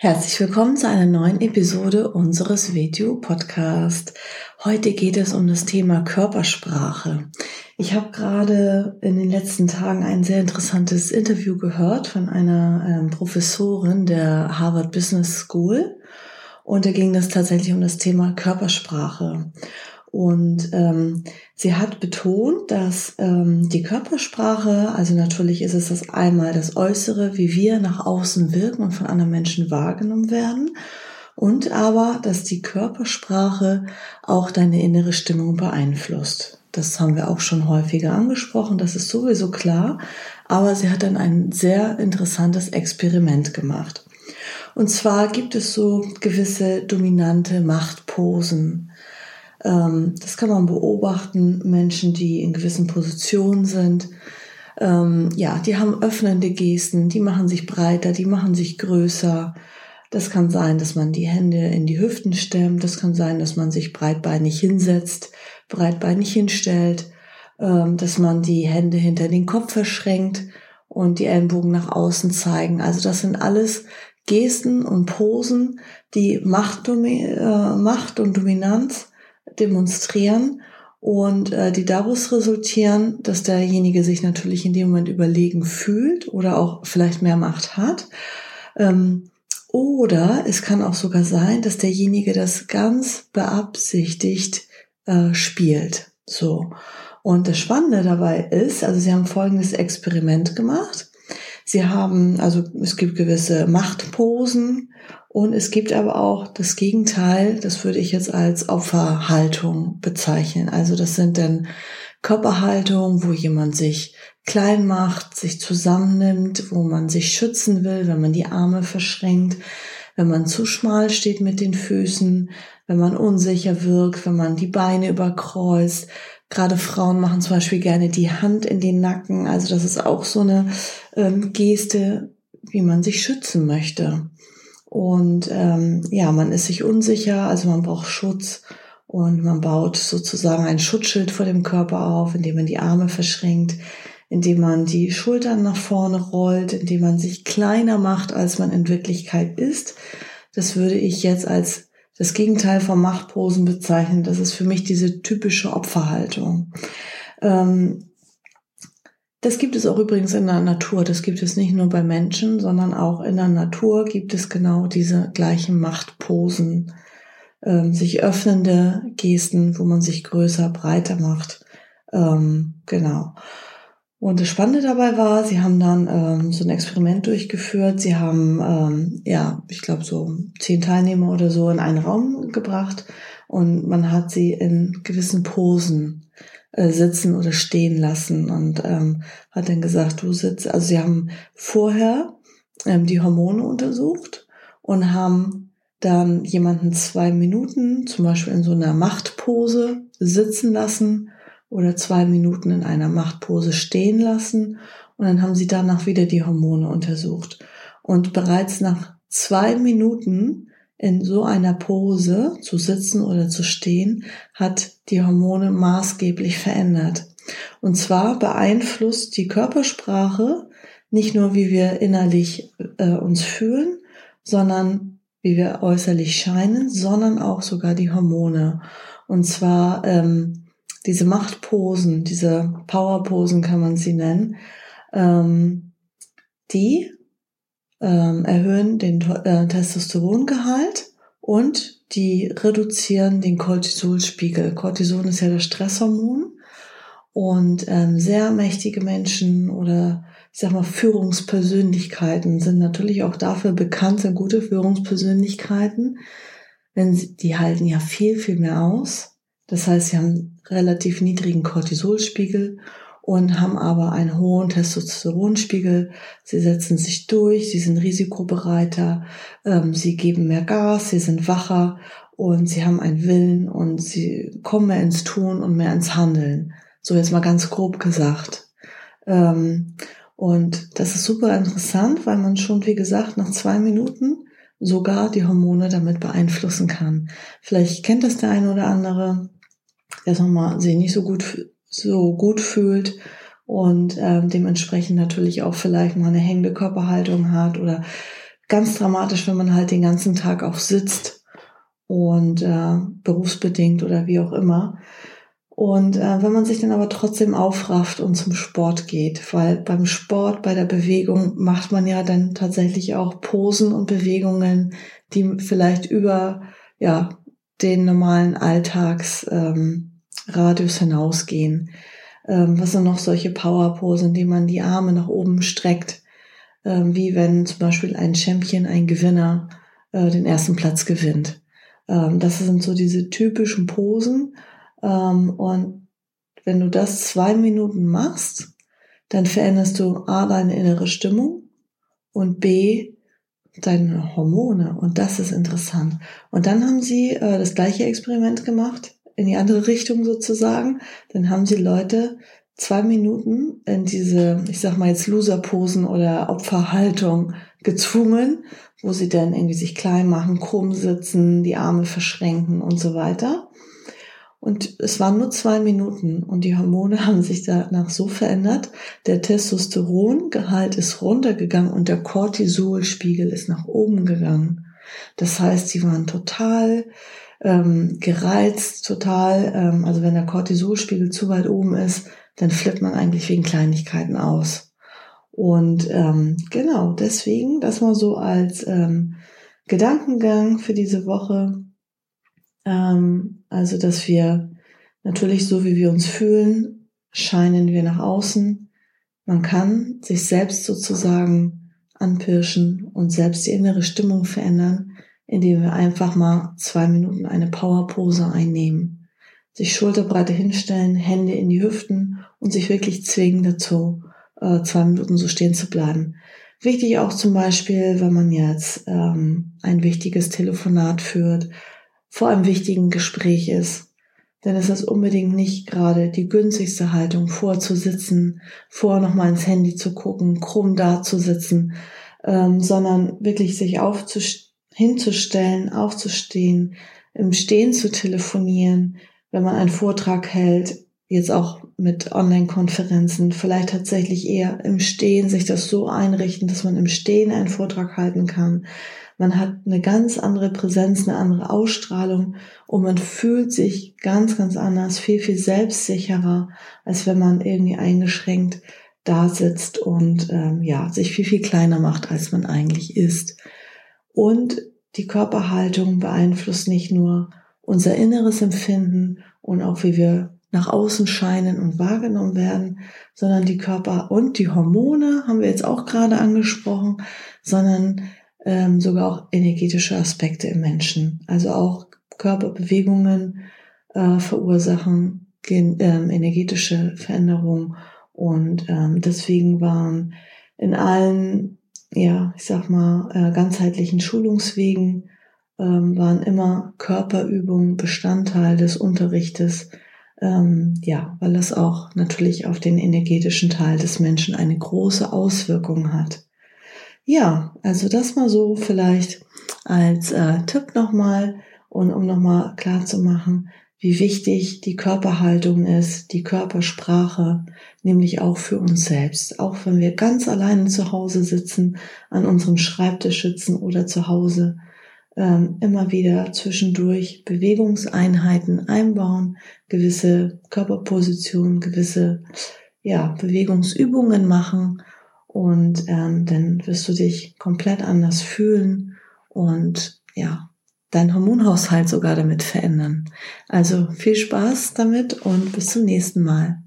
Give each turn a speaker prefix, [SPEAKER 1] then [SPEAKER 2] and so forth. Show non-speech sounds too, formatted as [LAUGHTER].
[SPEAKER 1] Herzlich willkommen zu einer neuen Episode unseres Video Podcast. Heute geht es um das Thema Körpersprache. Ich habe gerade in den letzten Tagen ein sehr interessantes Interview gehört von einer ähm, Professorin der Harvard Business School und da ging es tatsächlich um das Thema Körpersprache. Und ähm, sie hat betont, dass ähm, die Körpersprache, also natürlich ist es das einmal das Äußere, wie wir nach außen wirken und von anderen Menschen wahrgenommen werden, und aber, dass die Körpersprache auch deine innere Stimmung beeinflusst. Das haben wir auch schon häufiger angesprochen, das ist sowieso klar, aber sie hat dann ein sehr interessantes Experiment gemacht. Und zwar gibt es so gewisse dominante Machtposen das kann man beobachten. Menschen, die in gewissen Positionen sind, ähm, ja, die haben öffnende Gesten, die machen sich breiter, die machen sich größer. Das kann sein, dass man die Hände in die Hüften stemmt. Das kann sein, dass man sich breitbeinig hinsetzt, breitbeinig hinstellt, ähm, dass man die Hände hinter den Kopf verschränkt und die Ellenbogen nach außen zeigen. Also das sind alles Gesten und Posen, die Macht, äh, Macht und Dominanz demonstrieren und äh, die daraus resultieren, dass derjenige sich natürlich in dem Moment überlegen fühlt oder auch vielleicht mehr Macht hat. Ähm, oder es kann auch sogar sein, dass derjenige das ganz beabsichtigt äh, spielt. So. Und das Spannende dabei ist, also sie haben folgendes Experiment gemacht. Sie haben, also es gibt gewisse Machtposen und es gibt aber auch das Gegenteil, das würde ich jetzt als Opferhaltung bezeichnen. Also das sind dann Körperhaltungen, wo jemand sich klein macht, sich zusammennimmt, wo man sich schützen will, wenn man die Arme verschränkt, wenn man zu schmal steht mit den Füßen, wenn man unsicher wirkt, wenn man die Beine überkreuzt. Gerade Frauen machen zum Beispiel gerne die Hand in den Nacken. Also das ist auch so eine ähm, Geste, wie man sich schützen möchte. Und ähm, ja, man ist sich unsicher, also man braucht Schutz und man baut sozusagen ein Schutzschild vor dem Körper auf, indem man die Arme verschränkt, indem man die Schultern nach vorne rollt, indem man sich kleiner macht, als man in Wirklichkeit ist. Das würde ich jetzt als das Gegenteil von Machtposen bezeichnen. Das ist für mich diese typische Opferhaltung. Ähm, das gibt es auch übrigens in der Natur. Das gibt es nicht nur bei Menschen, sondern auch in der Natur gibt es genau diese gleichen Machtposen, ähm, sich öffnende Gesten, wo man sich größer, breiter macht. Ähm, genau. Und das Spannende dabei war, sie haben dann ähm, so ein Experiment durchgeführt. Sie haben, ähm, ja, ich glaube, so zehn Teilnehmer oder so in einen Raum gebracht und man hat sie in gewissen Posen äh, sitzen oder stehen lassen und ähm, hat dann gesagt, du sitzt, also sie haben vorher ähm, die Hormone untersucht und haben dann jemanden zwei Minuten zum Beispiel in so einer Machtpose sitzen lassen oder zwei Minuten in einer Machtpose stehen lassen und dann haben sie danach wieder die Hormone untersucht. Und bereits nach zwei Minuten in so einer Pose zu sitzen oder zu stehen, hat die Hormone maßgeblich verändert. Und zwar beeinflusst die Körpersprache nicht nur, wie wir innerlich äh, uns fühlen, sondern wie wir äußerlich scheinen, sondern auch sogar die Hormone. Und zwar ähm, diese Machtposen, diese Powerposen kann man sie nennen, ähm, die ähm, erhöhen den äh, Testosterongehalt und die reduzieren den Cortisolspiegel. Cortison ist ja das Stresshormon und ähm, sehr mächtige Menschen oder ich sag mal Führungspersönlichkeiten sind natürlich auch dafür bekannt, sind gute Führungspersönlichkeiten, wenn sie, die halten ja viel, viel mehr aus. Das heißt, sie haben relativ niedrigen Cortisolspiegel und haben aber einen hohen Testosteronspiegel. Sie setzen sich durch, sie sind risikobereiter, ähm, sie geben mehr Gas, sie sind wacher und sie haben einen Willen und sie kommen mehr ins Tun und mehr ins Handeln. So jetzt mal ganz grob gesagt. Ähm, und das ist super interessant, weil man schon, wie gesagt, nach zwei Minuten sogar die Hormone damit beeinflussen kann. Vielleicht kennt das der eine oder andere, der nochmal sich nicht so gut, so gut fühlt und ähm, dementsprechend natürlich auch vielleicht mal eine hängende Körperhaltung hat oder ganz dramatisch, wenn man halt den ganzen Tag auch sitzt und äh, berufsbedingt oder wie auch immer. Und äh, wenn man sich dann aber trotzdem aufrafft und zum Sport geht, weil beim Sport, bei der Bewegung macht man ja dann tatsächlich auch Posen und Bewegungen, die vielleicht über ja den normalen Alltagsradius ähm, hinausgehen. Ähm, was sind noch solche Powerposen, die man die Arme nach oben streckt, ähm, wie wenn zum Beispiel ein Champion, ein Gewinner äh, den ersten Platz gewinnt. Ähm, das sind so diese typischen Posen ähm, und wenn du das zwei Minuten machst, dann veränderst du A, deine innere Stimmung und B, deine Hormone. Und das ist interessant. Und dann haben sie äh, das gleiche Experiment gemacht, in die andere Richtung sozusagen. Dann haben sie Leute zwei Minuten in diese, ich sag mal jetzt Loser-Posen oder Opferhaltung gezwungen, wo sie dann irgendwie sich klein machen, krumm sitzen, die Arme verschränken und so weiter. Und es waren nur zwei Minuten und die Hormone [LAUGHS] haben sich danach so verändert. Der Testosterongehalt ist runtergegangen und der Cortisolspiegel ist nach oben gegangen. Das heißt, sie waren total ähm, gereizt, total, ähm, also wenn der Cortisolspiegel zu weit oben ist, dann flippt man eigentlich wegen Kleinigkeiten aus. Und ähm, genau, deswegen, das mal so als ähm, Gedankengang für diese Woche. Ähm, also, dass wir natürlich so, wie wir uns fühlen, scheinen wir nach außen. Man kann sich selbst sozusagen anpirschen und selbst die innere Stimmung verändern, indem wir einfach mal zwei Minuten eine Powerpose einnehmen. Sich Schulterbreite hinstellen, Hände in die Hüften und sich wirklich zwingen dazu, äh, zwei Minuten so stehen zu bleiben. Wichtig auch zum Beispiel, wenn man jetzt ähm, ein wichtiges Telefonat führt vor einem wichtigen Gespräch ist. Denn es ist unbedingt nicht gerade die günstigste Haltung, vorzusitzen, vor nochmal ins Handy zu gucken, krumm dazusitzen, ähm, sondern wirklich sich hinzustellen, aufzustehen, im Stehen zu telefonieren, wenn man einen Vortrag hält, jetzt auch mit Online-Konferenzen, vielleicht tatsächlich eher im Stehen, sich das so einrichten, dass man im Stehen einen Vortrag halten kann, man hat eine ganz andere Präsenz, eine andere Ausstrahlung und man fühlt sich ganz, ganz anders, viel, viel selbstsicherer, als wenn man irgendwie eingeschränkt da sitzt und ähm, ja, sich viel, viel kleiner macht, als man eigentlich ist. Und die Körperhaltung beeinflusst nicht nur unser inneres Empfinden und auch wie wir nach außen scheinen und wahrgenommen werden, sondern die Körper und die Hormone haben wir jetzt auch gerade angesprochen, sondern ähm, sogar auch energetische Aspekte im Menschen. Also auch Körperbewegungen äh, verursachen ähm, energetische Veränderungen und ähm, deswegen waren in allen, ja, ich sag mal, äh, ganzheitlichen Schulungswegen ähm, waren immer Körperübungen Bestandteil des Unterrichtes, ähm, ja, weil es auch natürlich auf den energetischen Teil des Menschen eine große Auswirkung hat. Ja, also das mal so vielleicht als äh, Tipp nochmal und um nochmal klar zu machen, wie wichtig die Körperhaltung ist, die Körpersprache, nämlich auch für uns selbst. Auch wenn wir ganz alleine zu Hause sitzen, an unserem Schreibtisch sitzen oder zu Hause, ähm, immer wieder zwischendurch Bewegungseinheiten einbauen, gewisse Körperpositionen, gewisse ja, Bewegungsübungen machen und ähm, dann wirst du dich komplett anders fühlen und ja, dein Hormonhaushalt sogar damit verändern. Also viel Spaß damit und bis zum nächsten Mal.